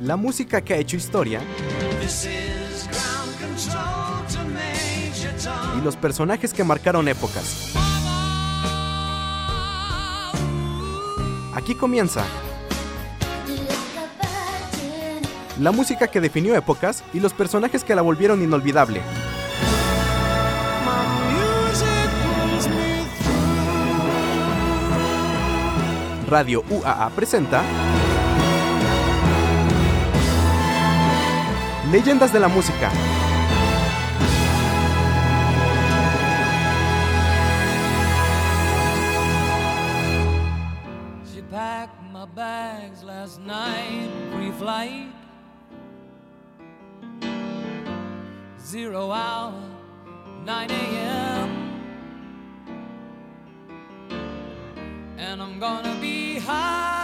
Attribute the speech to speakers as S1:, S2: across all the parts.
S1: La música que ha hecho historia. Y los personajes que marcaron épocas. Aquí comienza. La música que definió épocas y los personajes que la volvieron inolvidable. Radio UAA presenta Leyendas de la Música.
S2: She packed my bags last night, pre-flight. Zero hour, 9 a.m. And I'm gonna be high.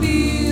S2: be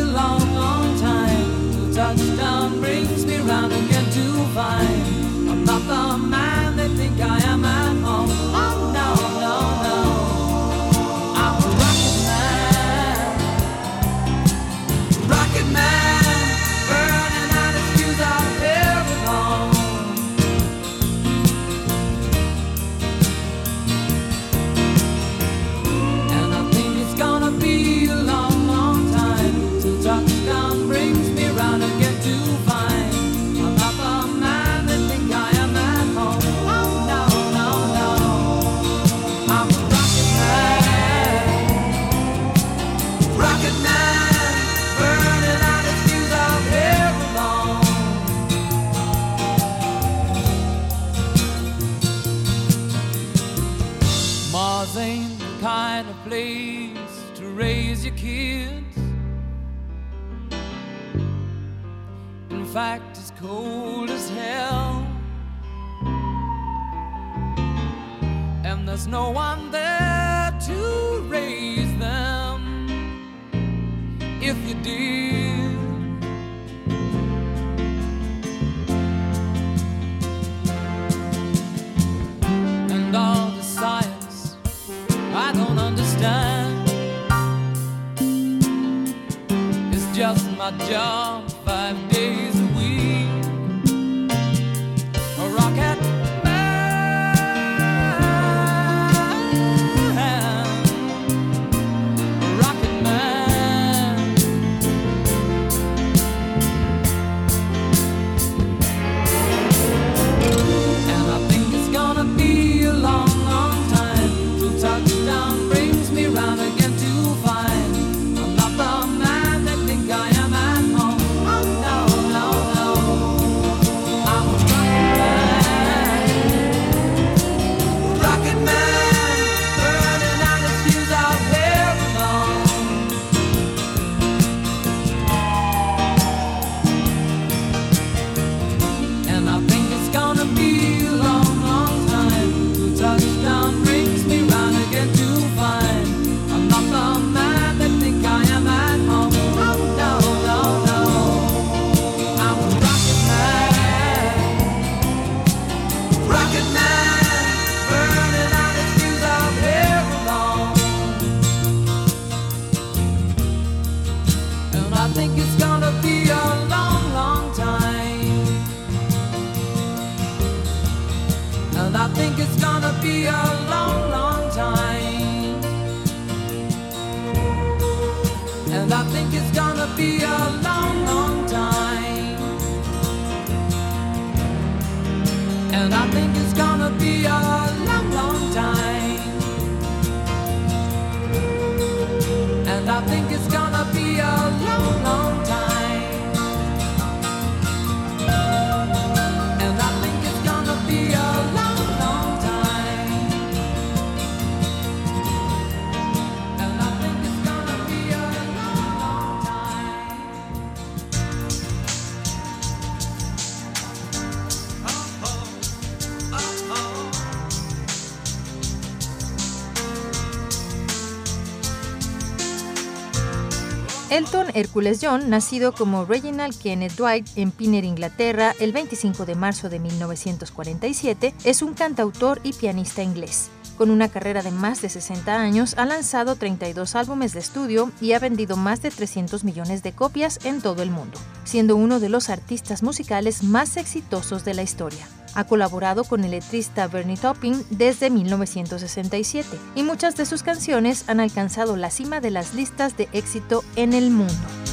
S3: Elton Hercules John, nacido como Reginald Kenneth Dwight en Pinner, Inglaterra, el 25 de marzo de 1947, es un cantautor y pianista inglés. Con una carrera de más de 60 años, ha lanzado 32 álbumes de estudio y ha vendido más de 300 millones de copias en todo el mundo, siendo uno de los artistas musicales más exitosos de la historia. Ha colaborado con el letrista Bernie Taupin desde 1967 y muchas de sus canciones han alcanzado la cima de las listas de éxito en el mundo.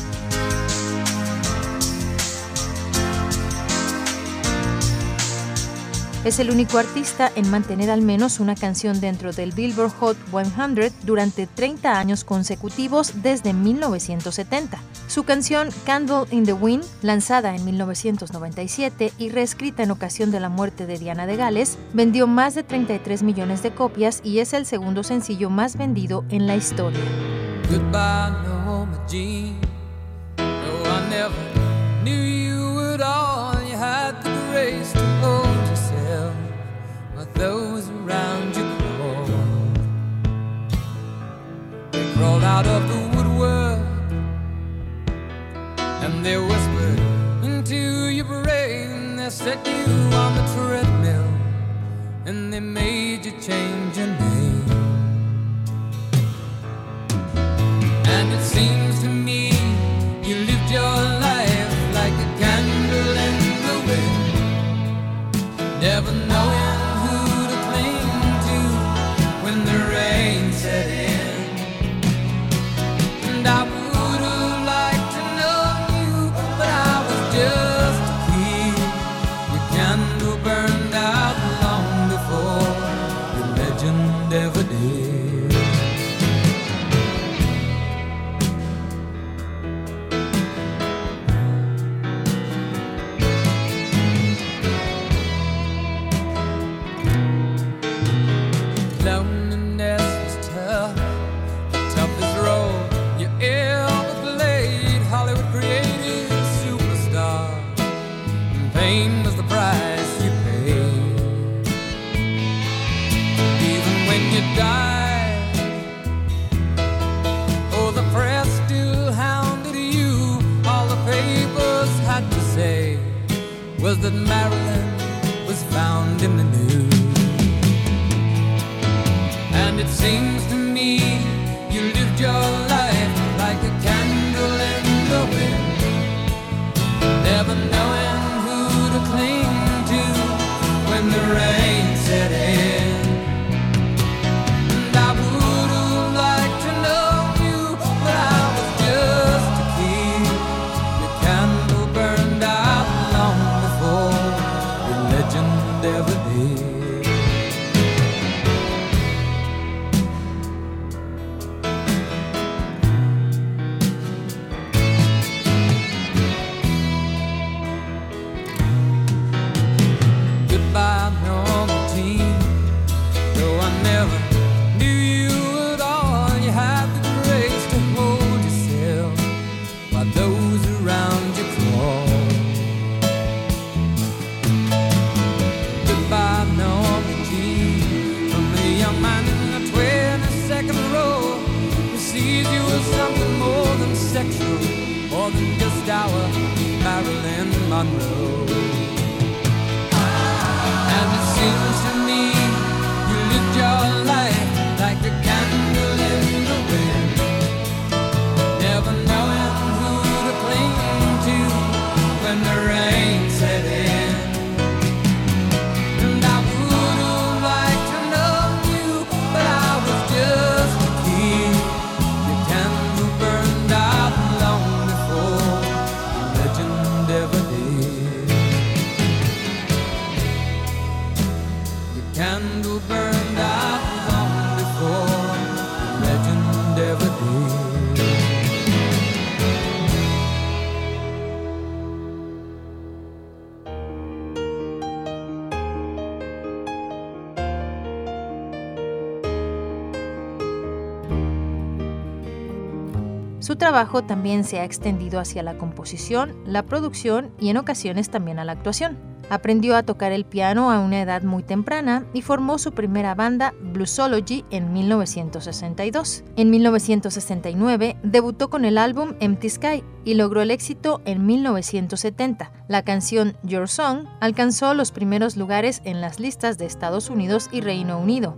S3: Es el único artista en mantener al menos una canción dentro del Billboard Hot 100 durante 30 años consecutivos desde 1970. Su canción Candle in the Wind, lanzada en 1997 y reescrita en ocasión de la muerte de Diana de Gales, vendió más de 33 millones de copias y es el segundo sencillo más vendido en la historia.
S2: Goodbye. No, those around you crawled. They crawled out of the woodwork and they whispered into your brain. They set you on the treadmill and they made you change your name. And it seems to me you lived your life like a candle in the wind, never knowing
S3: trabajo también se ha extendido hacia la composición, la producción y en ocasiones también a la actuación. Aprendió a tocar el piano a una edad muy temprana y formó su primera banda, Bluesology, en 1962. En 1969 debutó con el álbum Empty Sky y logró el éxito en 1970. La canción Your Song alcanzó los primeros lugares en las listas de Estados Unidos y Reino Unido.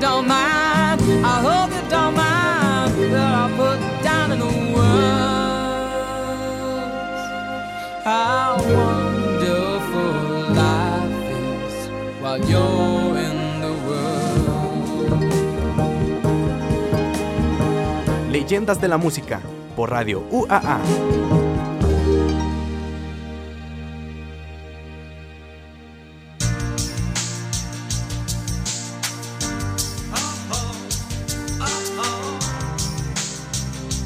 S2: don't mind. I put down.
S1: Leyendas de la música por Radio UAA.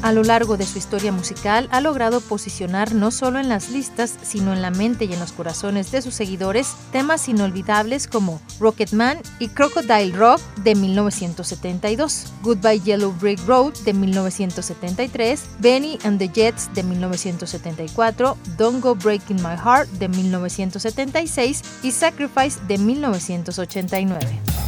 S3: A lo largo de su historia musical ha logrado posicionar no solo en las listas, sino en la mente y en los corazones de sus seguidores temas inolvidables como Rocketman y Crocodile Rock de 1972, Goodbye Yellow Brick Road de 1973, Benny and the Jets de 1974, Don't Go Breaking My Heart de 1976 y Sacrifice de 1989.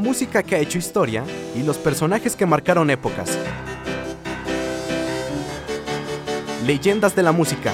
S2: música que ha hecho historia y los personajes que marcaron épocas. Leyendas de la música.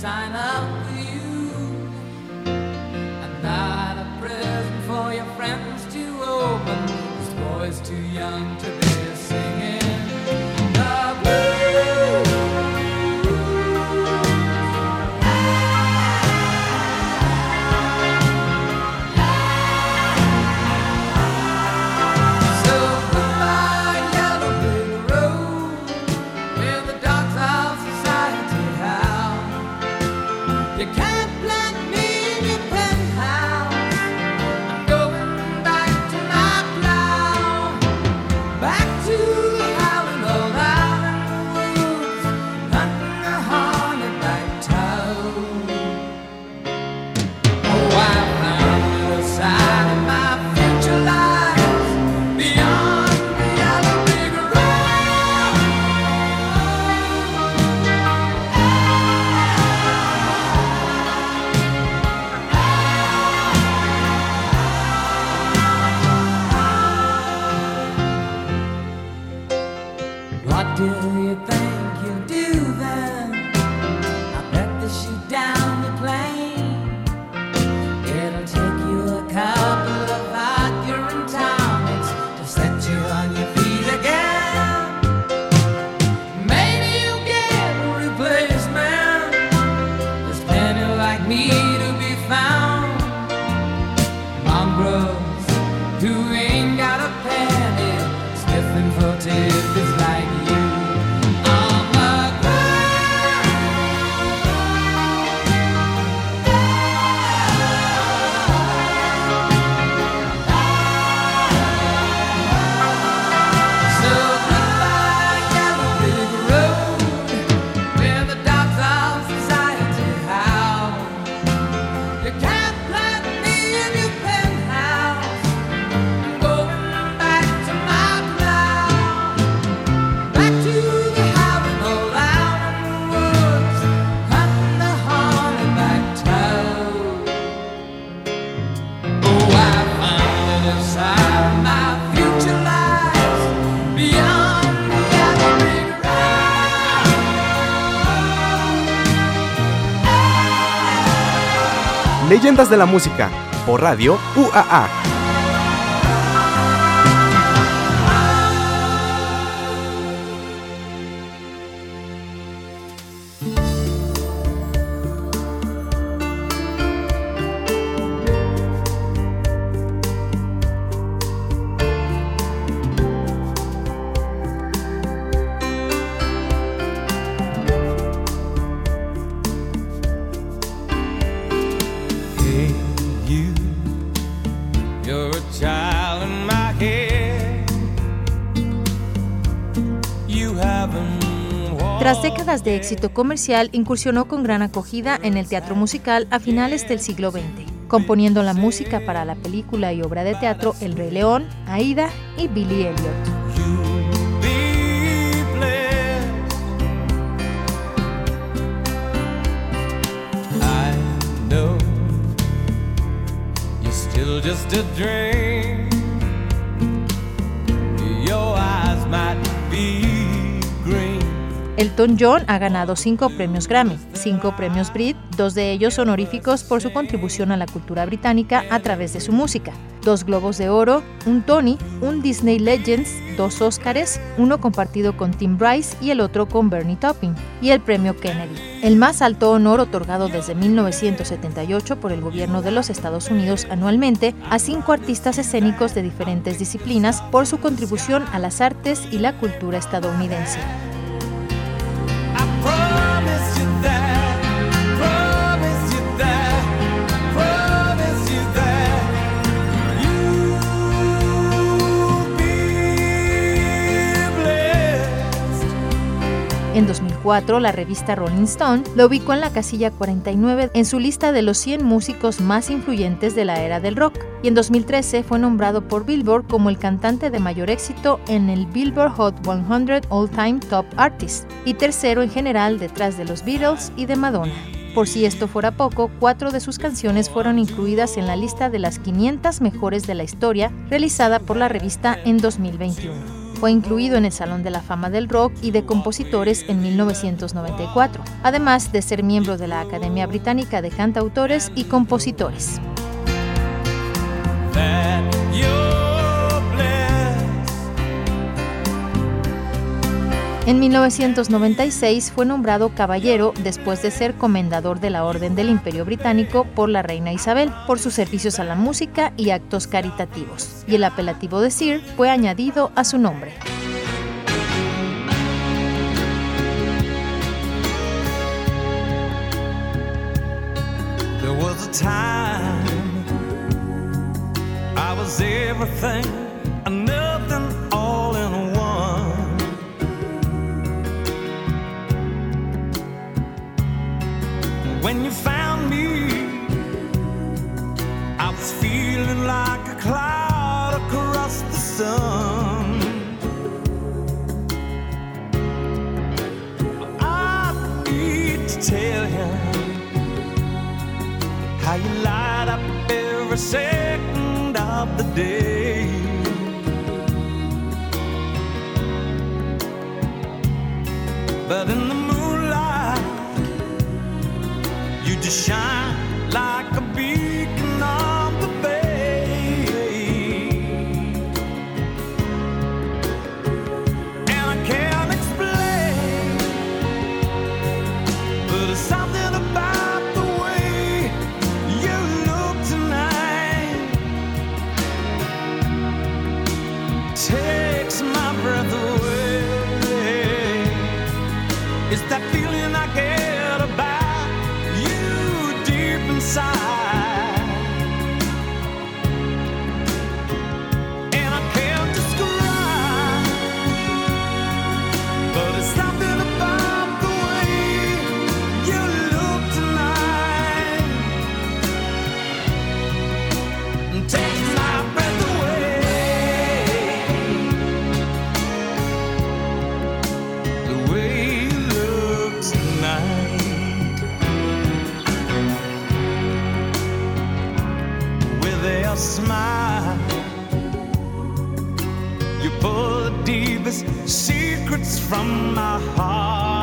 S2: Sign up for you. I'm not a present for your friends to open. This boy's too young to
S1: De la música, por radio UAA.
S3: Éxito comercial, incursionó con gran acogida en el teatro musical a finales del siglo XX, componiendo la música para la película y obra de teatro El Rey León, Aida y Billy Elliot. Elton John ha ganado cinco premios Grammy, cinco premios Brit, dos de ellos honoríficos por su contribución a la cultura británica a través de su música, dos Globos de Oro, un Tony, un Disney Legends, dos Óscares, uno compartido con Tim Rice y el otro con Bernie Taupin, y el premio Kennedy, el más alto honor otorgado desde 1978 por el gobierno de los Estados Unidos anualmente a cinco artistas escénicos de diferentes disciplinas por su contribución a las artes y la cultura estadounidense. En 2004, la revista Rolling Stone lo ubicó en la casilla 49 en su lista de los 100 músicos más influyentes de la era del rock, y en 2013 fue nombrado por Billboard como el cantante de mayor éxito en el Billboard Hot 100 All Time Top Artists, y tercero en general detrás de los Beatles y de Madonna. Por si esto fuera poco, cuatro de sus canciones fueron incluidas en la lista de las 500 mejores de la historia realizada por la revista en 2021. Fue incluido en el Salón de la Fama del Rock y de Compositores en 1994, además de ser miembro de la Academia Británica de Cantautores y Compositores. En 1996 fue nombrado caballero después de ser comendador de la Orden del Imperio Británico por la reina Isabel por sus servicios a la música y actos caritativos, y el apelativo de Sir fue añadido a su nombre.
S4: I was everything you just shine secrets from my heart.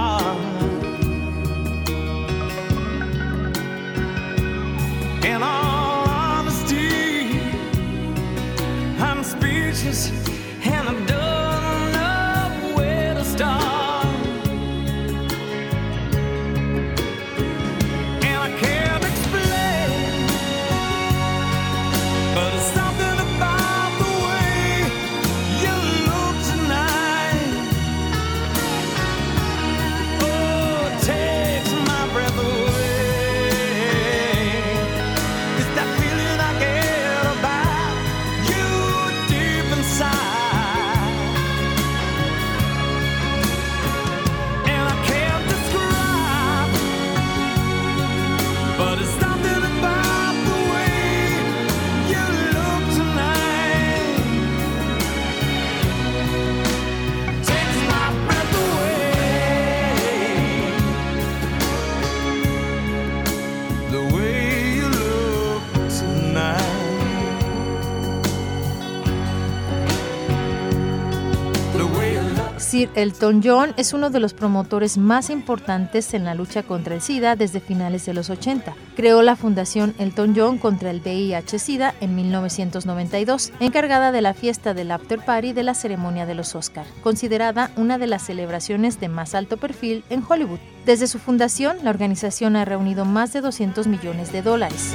S3: Sir Elton John es uno de los promotores más importantes en la lucha contra el SIDA desde finales de los 80. Creó la Fundación Elton John contra el VIH-Sida en 1992, encargada de la fiesta del After Party de la ceremonia de los Oscar, considerada una de las celebraciones de más alto perfil en Hollywood. Desde su fundación, la organización ha reunido más de 200 millones de dólares.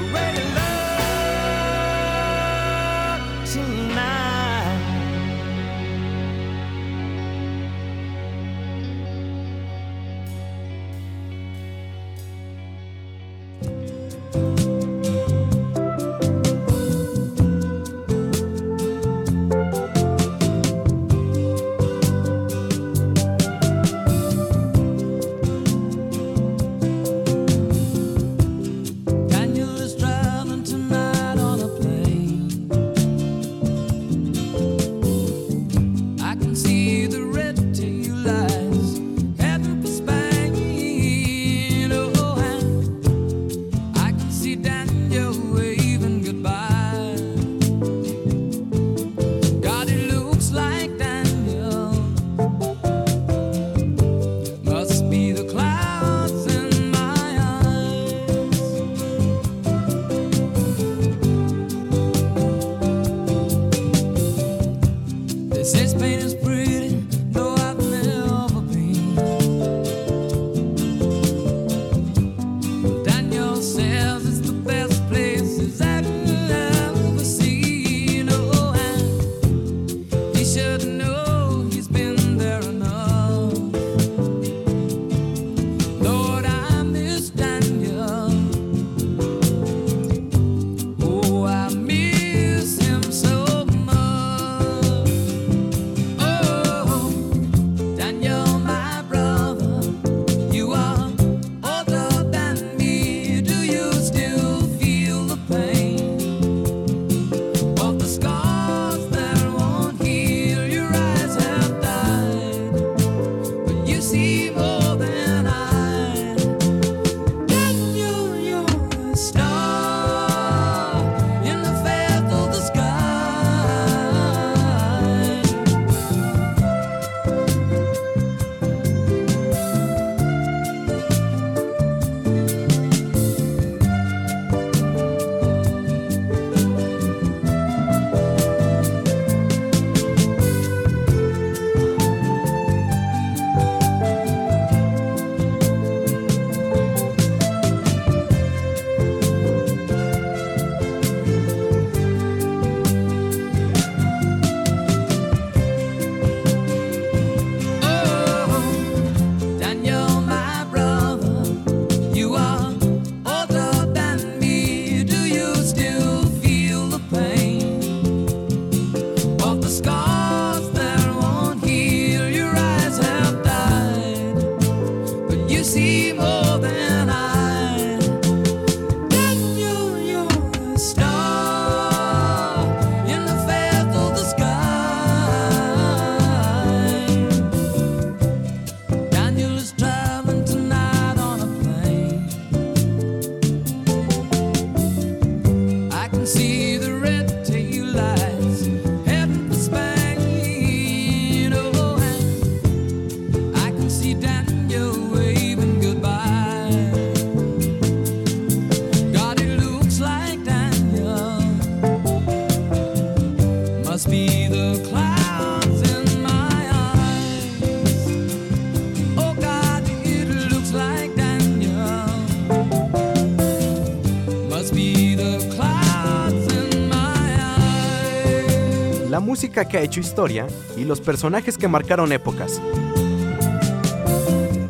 S2: música que ha hecho historia y los personajes que marcaron épocas.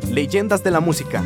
S2: Leyendas de la música.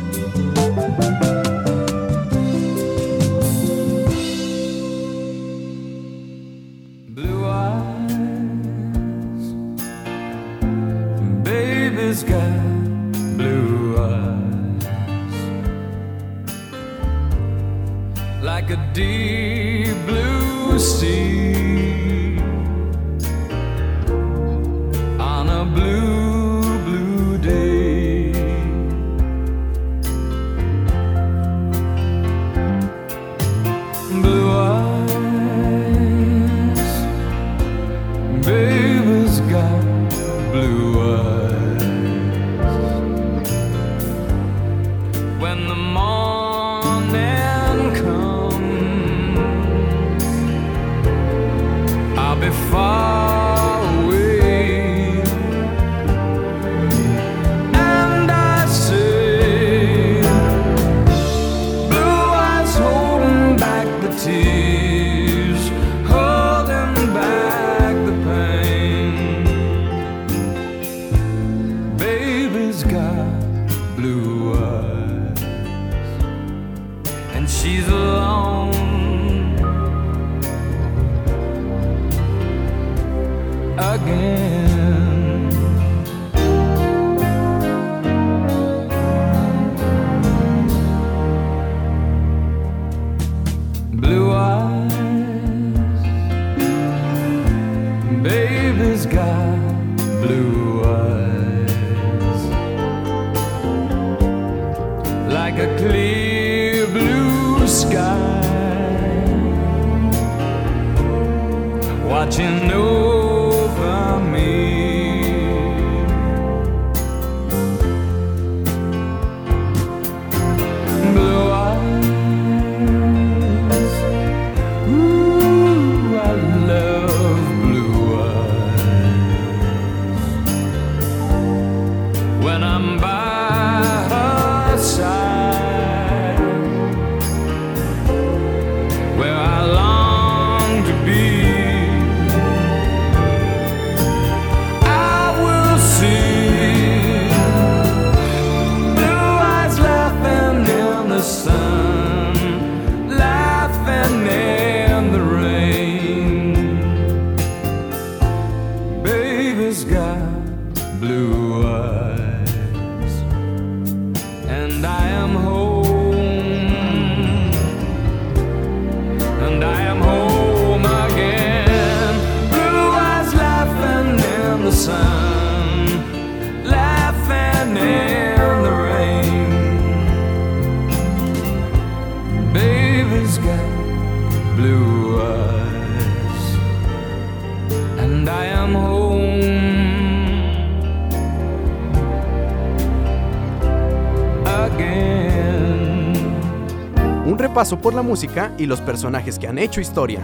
S2: paso por la música y los personajes que han hecho historia.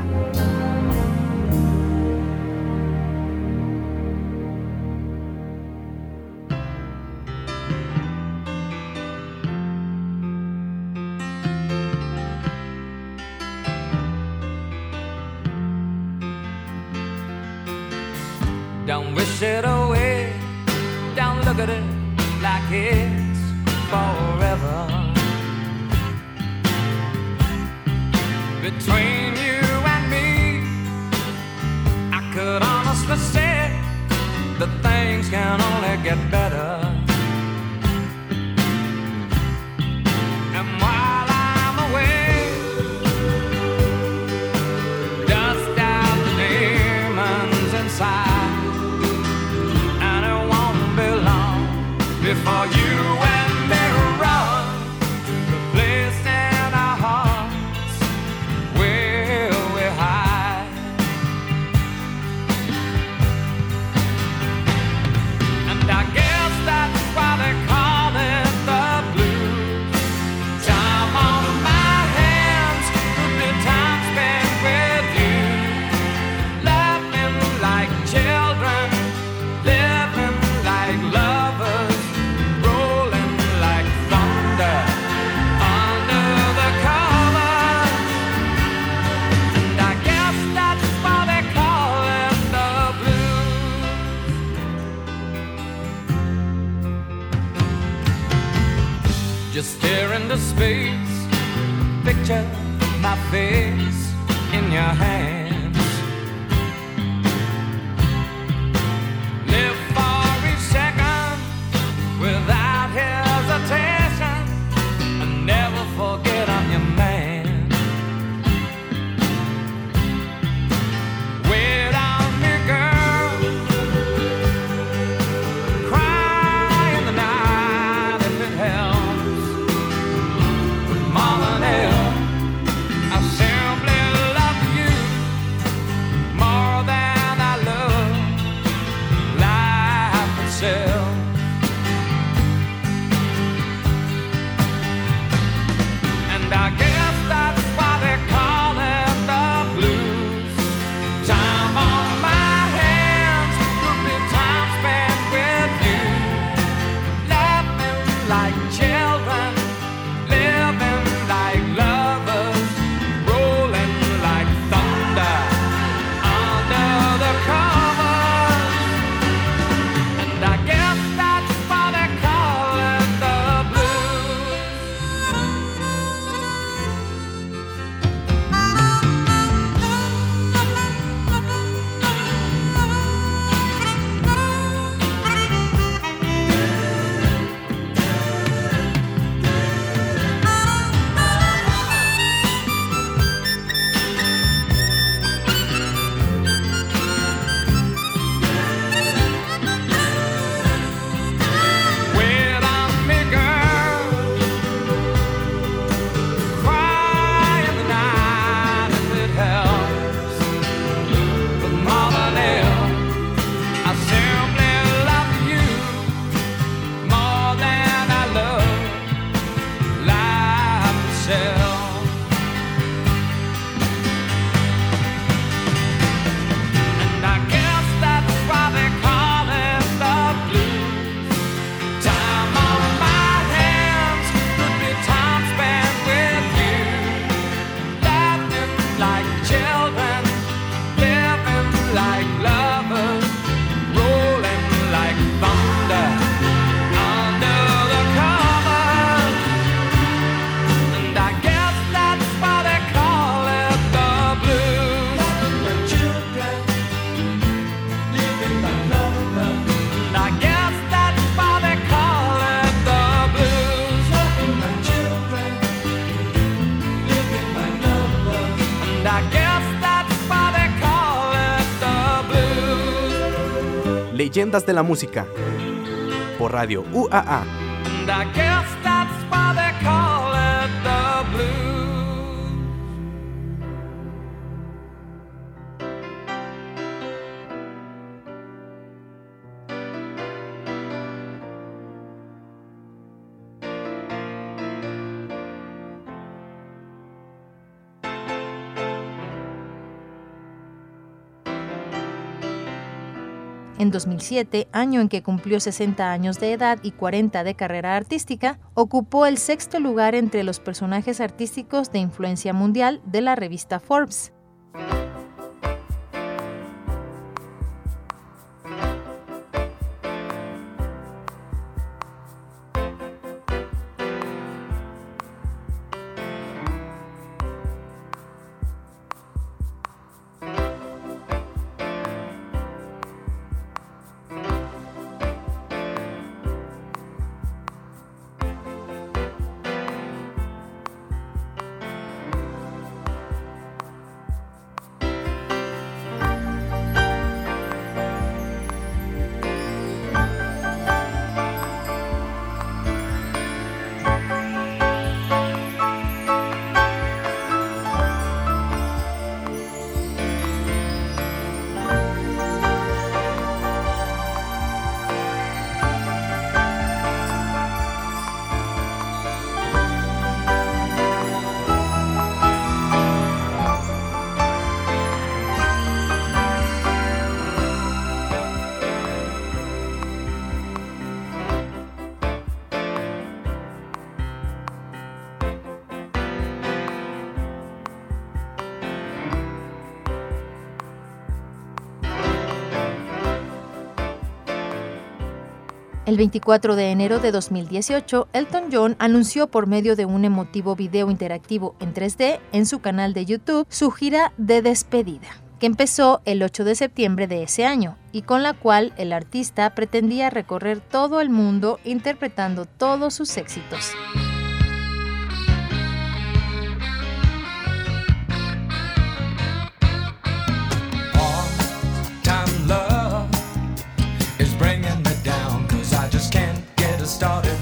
S5: between you and me. I could honestly say that things can only get better. And while I'm away, dust out the demons inside, and it won't be long before you.
S2: space, picture my face.
S1: Leyendas de la Música por Radio UAA.
S3: En 2007, año en que cumplió 60 años de edad y 40 de carrera artística, ocupó el sexto lugar entre los personajes artísticos de influencia mundial de la revista Forbes. El 24 de enero de 2018, Elton John anunció por medio de un emotivo video interactivo en 3D en su canal de YouTube su gira de despedida que empezó el 8 de septiembre de ese año y con la cual el artista pretendía recorrer todo el mundo interpretando todos sus éxitos.
S2: Started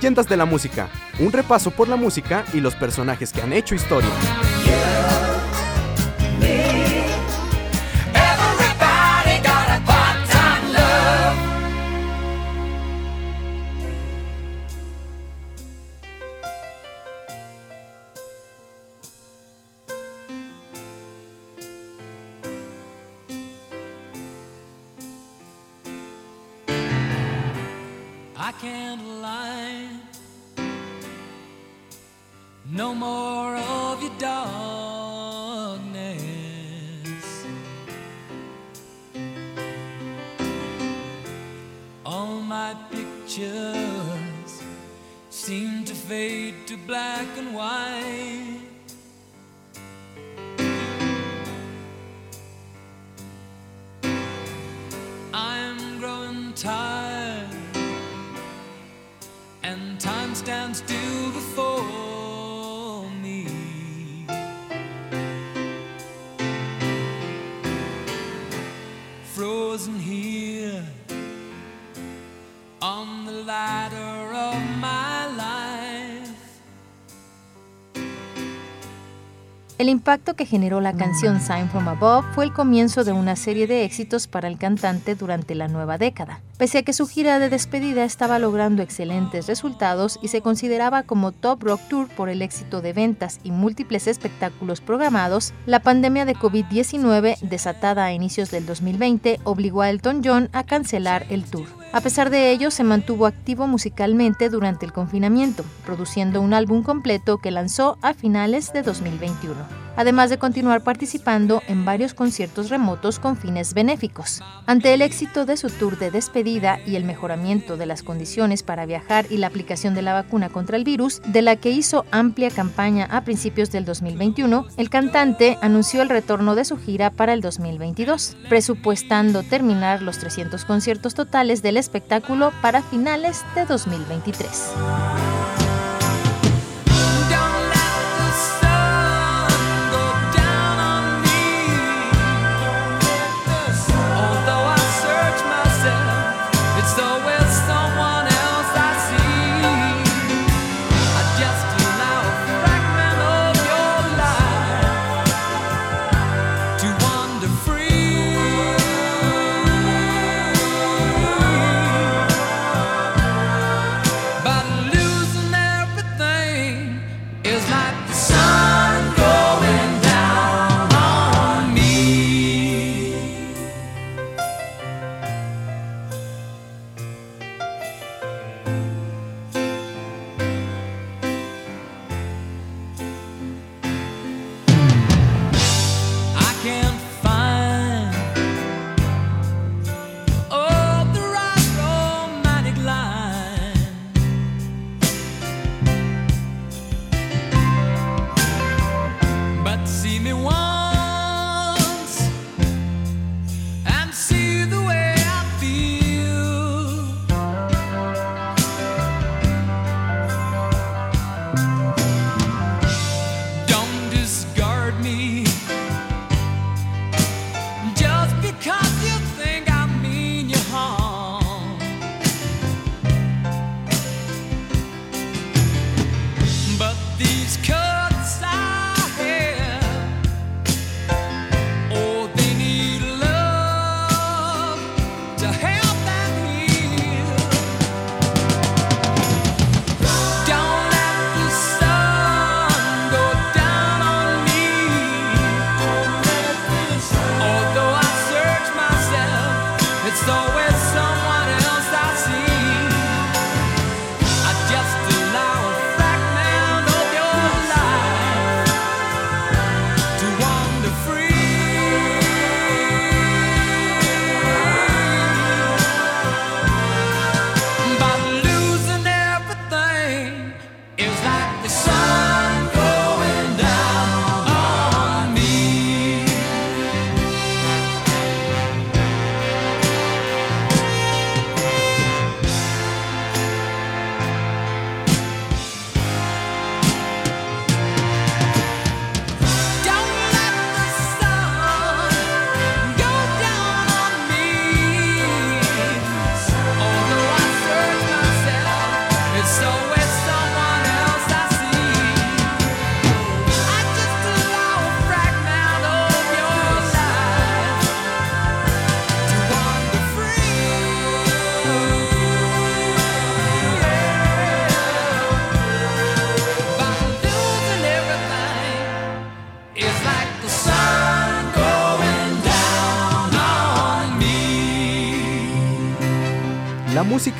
S1: Leyendas de la música, un repaso por la música y los personajes que han hecho historia.
S3: El impacto que generó la canción Sign from Above fue el comienzo de una serie de éxitos para el cantante durante la nueva década. Pese a que su gira de despedida estaba logrando excelentes resultados y se consideraba como Top Rock Tour por el éxito de ventas y múltiples espectáculos programados, la pandemia de COVID-19, desatada a inicios del 2020, obligó a Elton John a cancelar el tour. A pesar de ello, se mantuvo activo musicalmente durante el confinamiento, produciendo un álbum completo que lanzó a finales de 2021.
S2: Además de continuar participando en varios conciertos remotos con fines benéficos. Ante el éxito de su tour de despedida y el mejoramiento de las condiciones para viajar y la aplicación de la vacuna contra el virus, de la que hizo amplia campaña a principios del 2021, el cantante anunció el retorno de su gira para el 2022, presupuestando terminar los 300 conciertos totales del espectáculo para finales de 2023.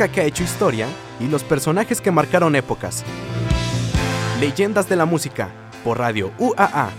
S1: Que ha hecho historia y los personajes que marcaron épocas. Leyendas de la música por Radio UAA